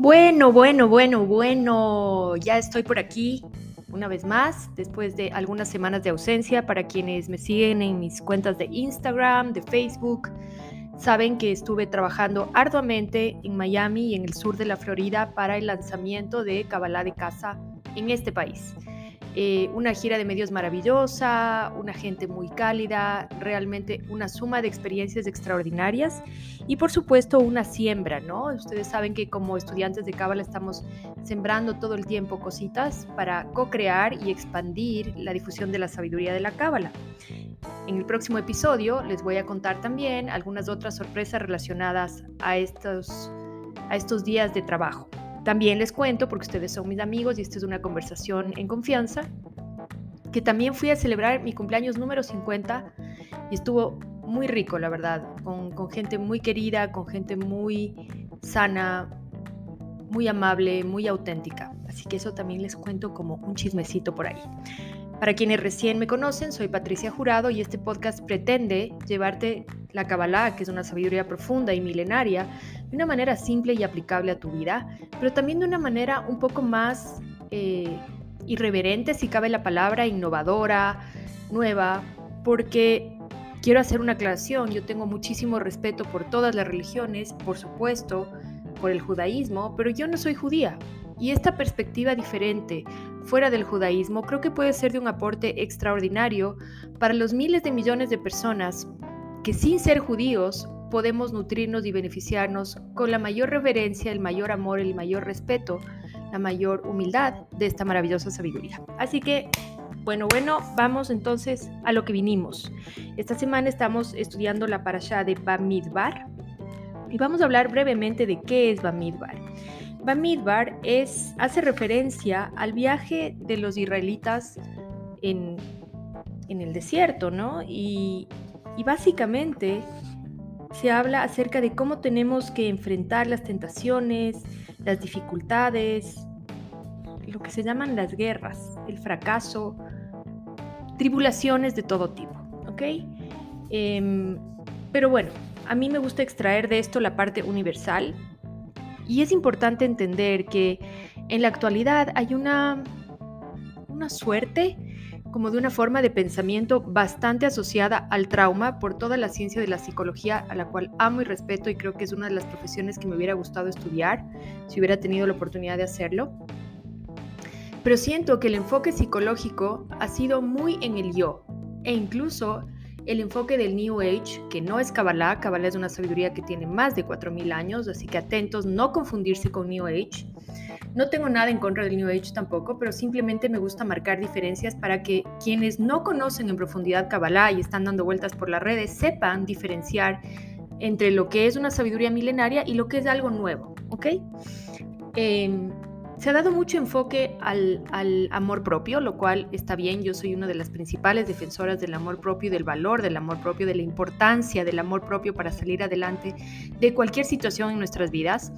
Bueno, bueno, bueno, bueno, ya estoy por aquí una vez más, después de algunas semanas de ausencia. Para quienes me siguen en mis cuentas de Instagram, de Facebook, saben que estuve trabajando arduamente en Miami y en el sur de la Florida para el lanzamiento de Cabalá de Casa en este país. Eh, una gira de medios maravillosa, una gente muy cálida, realmente una suma de experiencias extraordinarias y por supuesto una siembra, ¿no? Ustedes saben que como estudiantes de Cábala estamos sembrando todo el tiempo cositas para co-crear y expandir la difusión de la sabiduría de la Cábala. En el próximo episodio les voy a contar también algunas otras sorpresas relacionadas a estos, a estos días de trabajo. También les cuento, porque ustedes son mis amigos y esta es una conversación en confianza, que también fui a celebrar mi cumpleaños número 50 y estuvo muy rico, la verdad, con, con gente muy querida, con gente muy sana, muy amable, muy auténtica. Así que eso también les cuento como un chismecito por ahí. Para quienes recién me conocen, soy Patricia Jurado y este podcast pretende llevarte la Kabbalah, que es una sabiduría profunda y milenaria, de una manera simple y aplicable a tu vida, pero también de una manera un poco más eh, irreverente, si cabe la palabra, innovadora, nueva, porque quiero hacer una aclaración, yo tengo muchísimo respeto por todas las religiones, por supuesto, por el judaísmo, pero yo no soy judía. Y esta perspectiva diferente fuera del judaísmo creo que puede ser de un aporte extraordinario para los miles de millones de personas que sin ser judíos podemos nutrirnos y beneficiarnos con la mayor reverencia, el mayor amor, el mayor respeto, la mayor humildad de esta maravillosa sabiduría. Así que, bueno, bueno, vamos entonces a lo que vinimos. Esta semana estamos estudiando la parasha de Bamidbar y vamos a hablar brevemente de qué es Bamidbar. Bamidbar es, hace referencia al viaje de los israelitas en, en el desierto, ¿no? Y, básicamente se habla acerca de cómo tenemos que enfrentar las tentaciones, las dificultades, lo que se llaman las guerras, el fracaso, tribulaciones de todo tipo, ¿ok? Em, pero bueno, a mí me gusta extraer de esto la parte universal y es importante entender que en la actualidad hay una, una suerte como de una forma de pensamiento bastante asociada al trauma por toda la ciencia de la psicología a la cual amo y respeto y creo que es una de las profesiones que me hubiera gustado estudiar si hubiera tenido la oportunidad de hacerlo. Pero siento que el enfoque psicológico ha sido muy en el yo e incluso el enfoque del New Age, que no es Kabbalah, Kabbalah es una sabiduría que tiene más de 4.000 años, así que atentos, no confundirse con New Age. No tengo nada en contra del New Age tampoco, pero simplemente me gusta marcar diferencias para que quienes no conocen en profundidad Kabbalah y están dando vueltas por las redes sepan diferenciar entre lo que es una sabiduría milenaria y lo que es algo nuevo, ¿ok? Em, se ha dado mucho enfoque al, amor propio, lo cual está bien. Yo soy una de las principales defensoras del amor propio del valor del amor propio, de la importancia del amor propio para salir adelante de cualquier situación en nuestras vidas.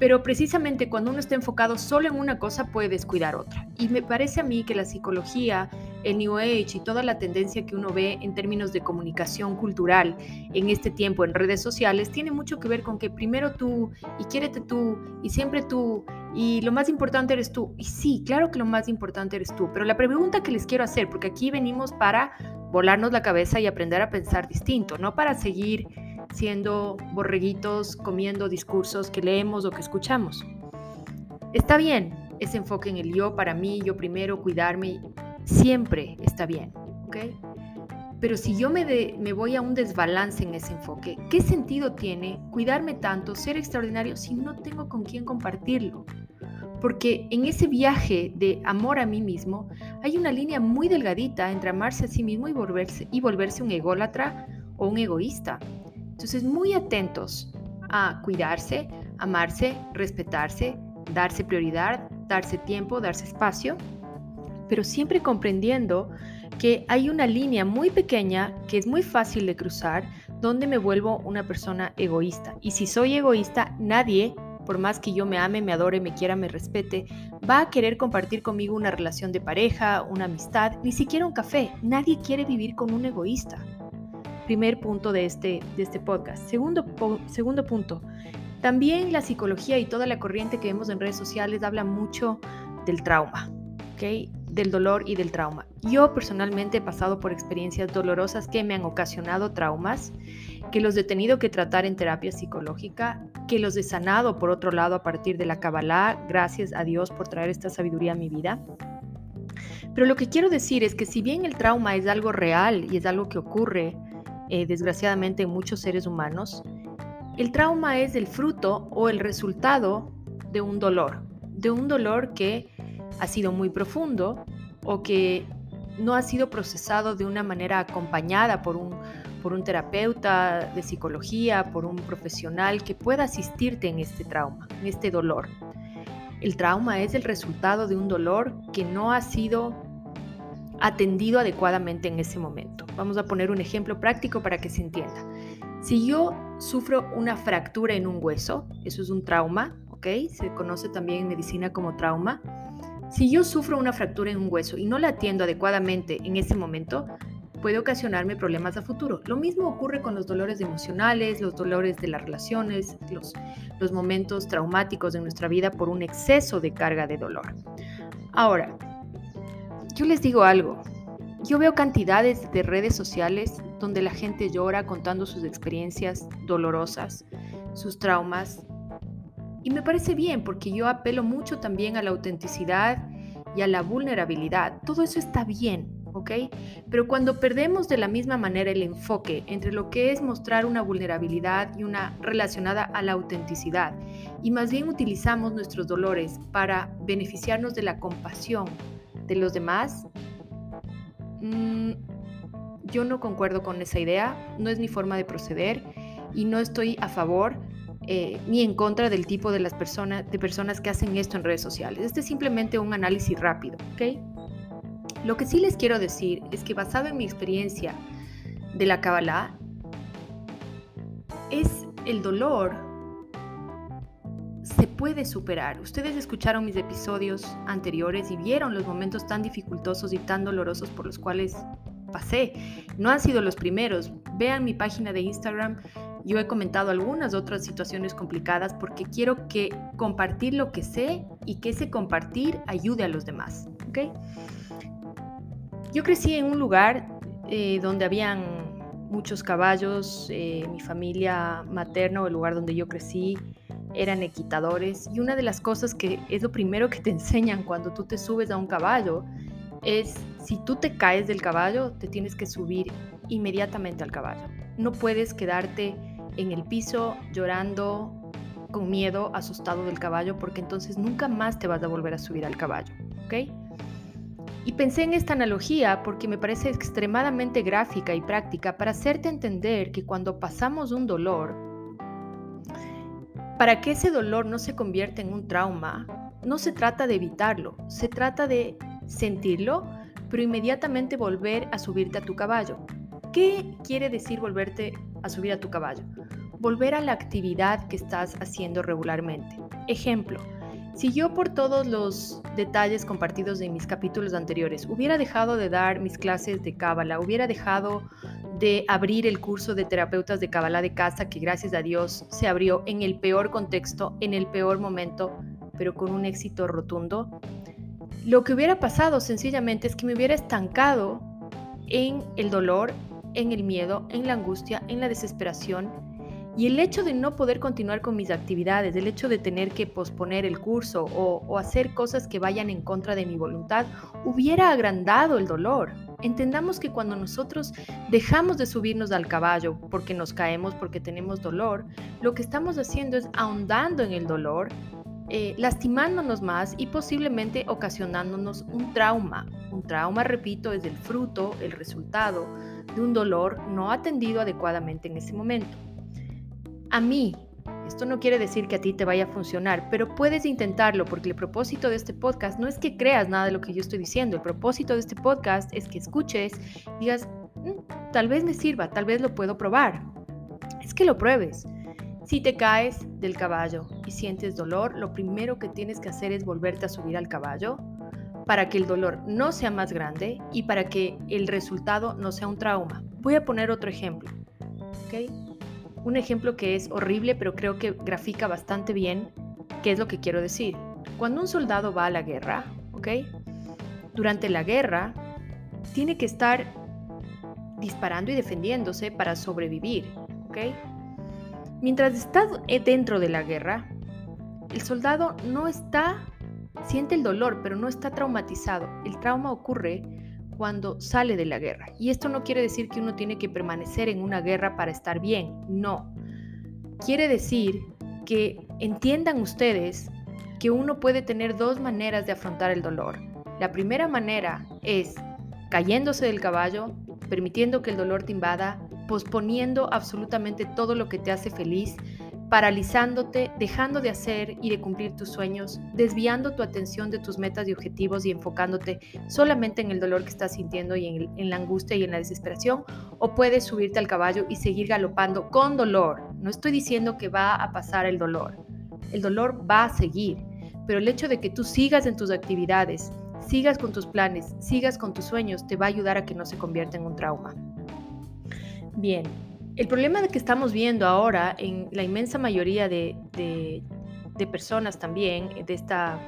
Pero precisamente cuando uno está enfocado solo en una cosa puede descuidar otra. Y me parece a mí que la psicología, el New Age y toda la tendencia que uno ve en términos de comunicación cultural en este tiempo en redes sociales tiene mucho que ver con que primero tú y quiérete tú y siempre tú y lo más importante eres tú. Y sí, claro que lo más importante eres tú, pero la pregunta que les quiero hacer, porque aquí venimos para volarnos la cabeza y aprender a pensar distinto, no para seguir siendo borreguitos comiendo discursos que leemos o que escuchamos. Está bien ese enfoque en el yo para mí, yo primero, cuidarme, siempre está bien, ¿ok? Pero si yo me, me voy a un desbalance en ese enfoque, ¿qué sentido tiene cuidarme tanto, ser extraordinario, si no tengo con quién compartirlo? Porque en ese viaje de amor a mí mismo hay una línea muy delgadita entre amarse a sí mismo y volverse, y volverse un ególatra o un egoísta. Entonces, muy atentos a cuidarse, amarse, respetarse, darse prioridad, darse tiempo, darse espacio, pero siempre comprendiendo que hay una línea muy pequeña que es muy fácil de cruzar donde me vuelvo una persona egoísta. Y si soy egoísta, nadie por más que yo me ame, me adore, me quiera, me respete, va a querer compartir conmigo una relación de pareja, una amistad, ni siquiera un café. Nadie quiere vivir con un egoísta. Primer punto de este, de este podcast. Segundo, segundo punto, También la psicología y toda la corriente que vemos en redes sociales habla mucho del trauma, ¿ok? Del dolor y del trauma. Yo personalmente he pasado por experiencias dolorosas que me han ocasionado traumas, que los he tenido que tratar en terapia psicológica, que los he sanado por otro lado a partir de la Kabbalah, gracias a Dios por traer esta sabiduría a mi vida. Pero lo que quiero decir es que si bien el trauma es algo real y es algo que ocurre eh, desgraciadamente en muchos seres humanos, el trauma es el fruto o el resultado de un dolor, de un dolor que ha sido muy profundo o que no ha sido procesado de una manera acompañada por un, por un terapeuta de psicología, por un profesional que pueda asistirte en este trauma, en este dolor. El trauma es el resultado de un dolor que no ha sido atendido adecuadamente en ese momento. Vamos a poner un ejemplo práctico para que se entienda. Si yo sufro una fractura en un hueso, eso es un trauma, ¿ok? Se conoce también en medicina como trauma. Si yo sufro una fractura en un hueso y no la atiendo adecuadamente en ese momento, puede ocasionarme problemas a futuro. Lo mismo ocurre con los dolores emocionales, los dolores de las relaciones, los, los momentos traumáticos de nuestra vida por un exceso de carga de dolor. Ahora, yo les digo algo. Yo veo cantidades de redes sociales donde la gente llora contando sus experiencias dolorosas, sus traumas. Y me parece bien porque yo apelo mucho también a la autenticidad y a la vulnerabilidad. Todo eso está bien, ¿ok? Pero cuando perdemos de la misma manera el enfoque entre lo que es mostrar una vulnerabilidad y una relacionada a la autenticidad, y más bien utilizamos nuestros dolores para beneficiarnos de la compasión de los demás, mm, yo no concuerdo con esa idea, no es mi forma de proceder y no estoy a favor eh, ni en contra del tipo de las personas de personas que hacen esto en redes sociales. Este es simplemente un análisis rápido, ¿ok? Lo que sí les quiero decir es que basado en mi experiencia de la Kabbalah, es el dolor se puede superar. Ustedes escucharon mis episodios anteriores y vieron los momentos tan dificultosos y tan dolorosos por los cuales pasé. No han sido los primeros. Vean mi página de Instagram. Yo he comentado algunas otras situaciones complicadas porque quiero que compartir lo que sé y que ese compartir ayude a los demás. ¿okay? Yo crecí en un lugar eh, donde habían muchos caballos, eh, mi familia materna el lugar donde yo crecí eran equitadores y una de las cosas que es lo primero que te enseñan cuando tú te subes a un caballo es si tú te caes del caballo te tienes que subir inmediatamente al caballo. No puedes quedarte en el piso llorando con miedo, asustado del caballo porque entonces nunca más te vas a volver a subir al caballo, ¿ok? Y pensé en esta analogía porque me parece extremadamente gráfica y práctica para hacerte entender que cuando pasamos un dolor, para que ese dolor no se convierta en un trauma, no se trata de evitarlo, se trata de sentirlo, pero inmediatamente volver a subirte a tu caballo. ¿Qué quiere decir volverte a subir a tu caballo? Volver a la actividad que estás haciendo regularmente. Ejemplo, si yo por todos los detalles compartidos en mis capítulos anteriores. Hubiera dejado de dar mis clases de Cábala, hubiera dejado de abrir el curso de terapeutas de Cábala de casa, que gracias a Dios se abrió en el peor contexto, en el peor momento, pero con un éxito rotundo, lo que hubiera pasado sencillamente es que me hubiera estancado en el dolor, en el miedo, en la angustia, en la desesperación y el hecho de no poder continuar con mis actividades, el hecho de tener que posponer el curso o, hacer cosas que vayan en contra de mi voluntad, hubiera agrandado el dolor. Entendamos que cuando nosotros dejamos de subirnos al caballo porque nos caemos, porque tenemos dolor, lo que estamos haciendo es ahondando en el dolor, eh, lastimándonos más y posiblemente ocasionándonos un trauma. Un trauma, repito, es el fruto, el resultado de un dolor no atendido adecuadamente en ese momento a mí. Esto no quiere decir que a ti te vaya a funcionar, pero puedes intentarlo porque el propósito de este podcast no es que creas nada de lo que yo estoy diciendo. El propósito de este podcast es que escuches digas, mm, tal vez me sirva, tal vez lo puedo probar. Es que lo pruebes. Si te caes del caballo y sientes dolor, lo primero que tienes que hacer es volverte a subir al caballo para que el dolor no sea más grande y para que el resultado no sea un trauma. Voy a poner otro ejemplo. ¿okay? Un ejemplo que es horrible, pero creo que grafica bastante bien qué es lo que quiero decir. Cuando un soldado va a la guerra, ¿ok? Durante la guerra, tiene que estar disparando y defendiéndose para sobrevivir, ¿ok? Mientras está dentro de la guerra, el soldado no está, siente el dolor, pero no está traumatizado. El trauma ocurre cuando sale de la guerra. Y esto no quiere decir que uno tiene que permanecer en una guerra para estar bien, no. Quiere decir que entiendan ustedes que uno puede tener dos maneras de afrontar el dolor. La primera manera es cayéndose del caballo, permitiendo que el dolor te invada, posponiendo absolutamente todo lo que te hace feliz, paralizándote, dejando de hacer y de cumplir tus sueños, desviando tu atención de tus metas y objetivos y enfocándote solamente en el dolor que estás sintiendo y en, la angustia y en la desesperación, o puedes subirte al caballo y seguir galopando con dolor. No estoy diciendo que va a pasar el dolor, el dolor va a seguir, pero el hecho de que tú sigas en tus actividades, sigas con tus planes, sigas con tus sueños, te va a ayudar a que no se convierta en un trauma. Bien, el problema que estamos viendo ahora en la inmensa mayoría de, personas también, de esta,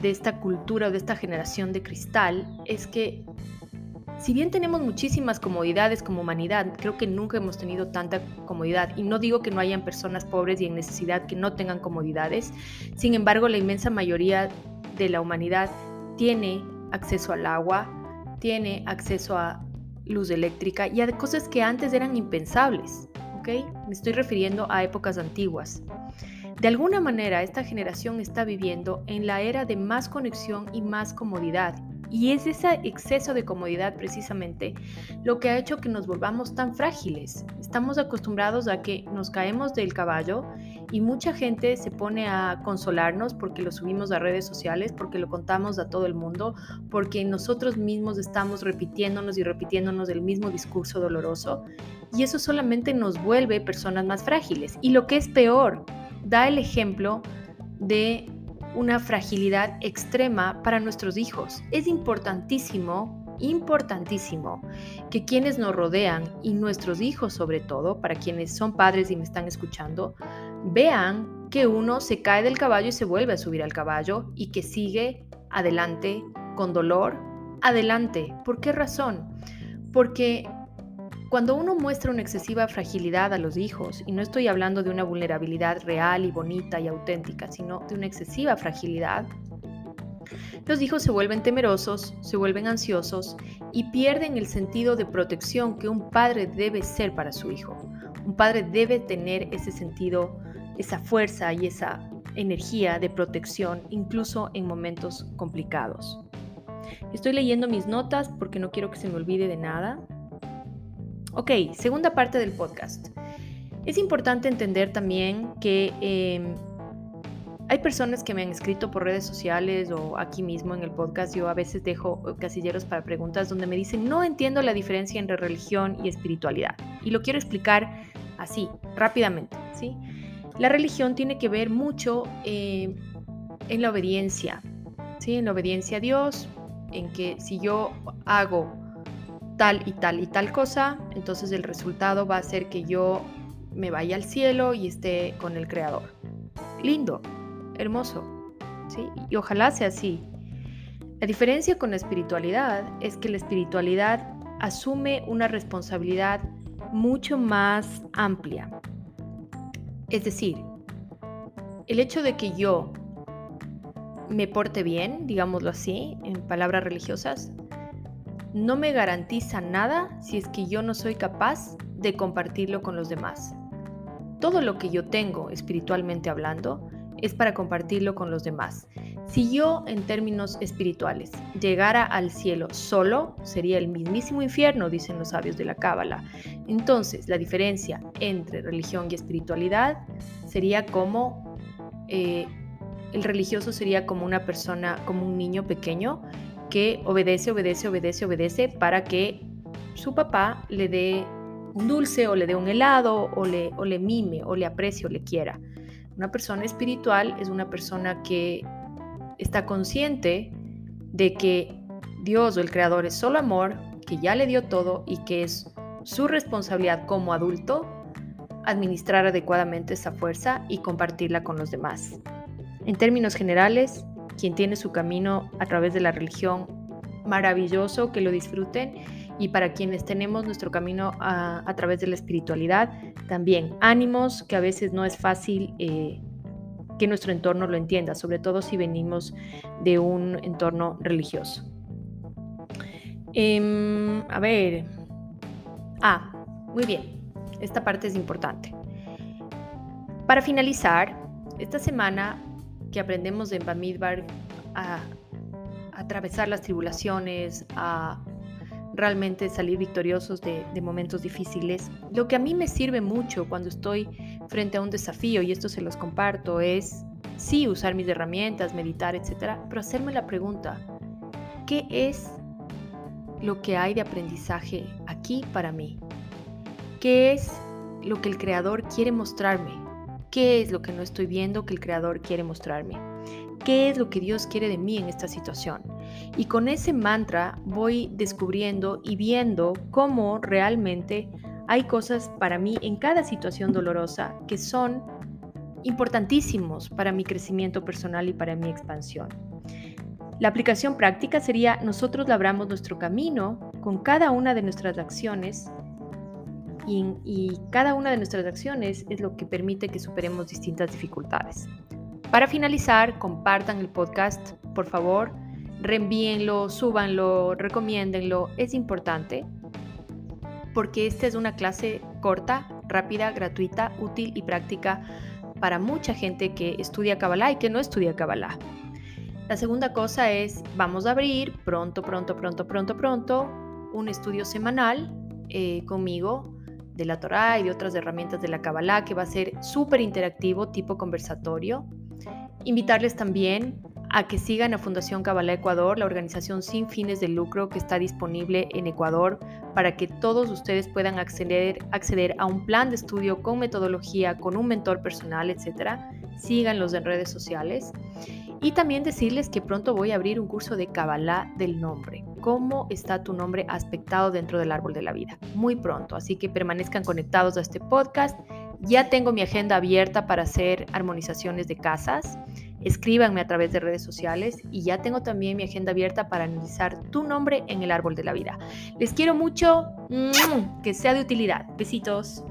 de esta cultura o de esta generación de cristal, es que si bien tenemos muchísimas comodidades como humanidad, creo que nunca hemos tenido tanta comodidad. Y no digo que no hayan personas pobres y en necesidad que no tengan comodidades. Sin embargo, la inmensa mayoría de la humanidad tiene acceso al agua, tiene acceso a luz eléctrica y a cosas que antes eran impensables. ¿ok? Me estoy refiriendo a épocas antiguas. De alguna manera, esta generación está viviendo en la era de más conexión y más comodidad. Y es ese exceso de comodidad precisamente lo que ha hecho que nos volvamos tan frágiles. Estamos acostumbrados a que nos caemos del caballo y mucha gente se pone a consolarnos porque lo subimos a redes sociales, porque lo contamos a todo el mundo, porque nosotros mismos estamos repitiéndonos y repitiéndonos el mismo discurso doloroso. Y eso solamente nos vuelve personas más frágiles. Y lo que es peor, da el ejemplo de una fragilidad extrema para nuestros hijos. Es importantísimo, importantísimo que quienes nos rodean y nuestros hijos sobre todo, para quienes son padres y me están escuchando, vean que uno se cae del caballo y se vuelve a subir al caballo y que sigue adelante con dolor, adelante. ¿Por qué razón? Porque cuando uno muestra una excesiva fragilidad a los hijos, y no estoy hablando de una vulnerabilidad real y bonita y auténtica, sino de una excesiva fragilidad, los hijos se vuelven temerosos, se vuelven ansiosos y pierden el sentido de protección que un padre debe ser para su hijo. Un padre debe tener ese sentido, esa fuerza y esa energía de protección incluso en momentos complicados. Estoy leyendo mis notas porque no quiero que se me olvide de nada. Ok, segunda parte del podcast. Es importante entender también que em, hay personas que me han escrito por redes sociales o aquí mismo en el podcast. Yo a veces dejo casilleros para preguntas donde me dicen, no entiendo la diferencia entre religión y espiritualidad. Y lo quiero explicar así, rápidamente. ¿sí? La religión tiene que ver mucho em, en la obediencia, ¿sí? en la obediencia a Dios, en que si yo hago tal y tal y tal cosa, entonces el resultado va a ser que yo me vaya al cielo y esté con el Creador. Lindo, hermoso, ¿sí? Y ojalá sea así. La diferencia con la espiritualidad es que la espiritualidad asume una responsabilidad mucho más amplia. Es decir, el hecho de que yo me porte bien, digámoslo así, en palabras religiosas, no me garantiza nada si es que yo no soy capaz de compartirlo con los demás. Todo lo que yo tengo, espiritualmente hablando, es para compartirlo con los demás. Si yo, en términos espirituales, llegara al cielo solo, sería el mismísimo infierno, dicen los sabios de la Cábala. Entonces, la diferencia entre religión y espiritualidad sería como eh, el religioso sería como una persona, como un niño pequeño que obedece, obedece, obedece, obedece para que su papá le dé un dulce o le dé un helado o le, o le mime o le aprecie o le quiera. Una persona espiritual es una persona que está consciente de que Dios o el Creador es solo amor, que ya le dio todo y que es su responsabilidad como adulto administrar adecuadamente esa fuerza y compartirla con los demás. En términos generales, quien tiene su camino a través de la religión, maravilloso, que lo disfruten. Y para quienes tenemos nuestro camino a, través de la espiritualidad, también ánimos, que a veces no es fácil eh, que nuestro entorno lo entienda, sobre todo si venimos de un entorno religioso. Em, a ver. Ah, muy bien. Esta parte es importante. Para finalizar, esta semana que aprendemos en Bamidbar a, atravesar las tribulaciones, a realmente salir victoriosos de, de, momentos difíciles. Lo que a mí me sirve mucho cuando estoy frente a un desafío, y esto se los comparto, es sí usar mis herramientas, meditar, etcétera, pero hacerme la pregunta, ¿qué es lo que hay de aprendizaje aquí para mí? ¿Qué es lo que el creador quiere mostrarme? ¿Qué es lo que no estoy viendo que el creador quiere mostrarme? ¿Qué es lo que Dios quiere de mí en esta situación? Y con ese mantra voy descubriendo y viendo cómo realmente hay cosas para mí en cada situación dolorosa que son importantísimos para mi crecimiento personal y para mi expansión. La aplicación práctica sería nosotros labramos nuestro camino con cada una de nuestras acciones y, cada una de nuestras acciones es lo que permite que superemos distintas dificultades. Para finalizar, compartan el podcast, por favor, reenvíenlo, súbanlo, recomiéndenlo, es importante porque esta es una clase corta, rápida, gratuita, útil y práctica para mucha gente que estudia Kabbalah y que no estudia Kabbalah. La segunda cosa es, vamos a abrir pronto, pronto, pronto, pronto, pronto un estudio semanal eh, conmigo de la Torah y de otras herramientas de la Kabbalah que va a ser súper interactivo, tipo conversatorio. Invitarles también a que sigan a Fundación Kabbalah Ecuador, la organización sin fines de lucro que está disponible en Ecuador para que todos ustedes puedan acceder, acceder a un plan de estudio con metodología, con un mentor personal, etc. Síganlos en redes sociales. Y también decirles que pronto voy a abrir un curso de Kabbalah del nombre. ¿Cómo está tu nombre aspectado dentro del árbol de la vida? Muy pronto, así que permanezcan conectados a este podcast. Ya tengo mi agenda abierta para hacer armonizaciones de casas. Escríbanme a través de redes sociales y ya tengo también mi agenda abierta para analizar tu nombre en el árbol de la vida. Les quiero mucho, que sea de utilidad. Besitos.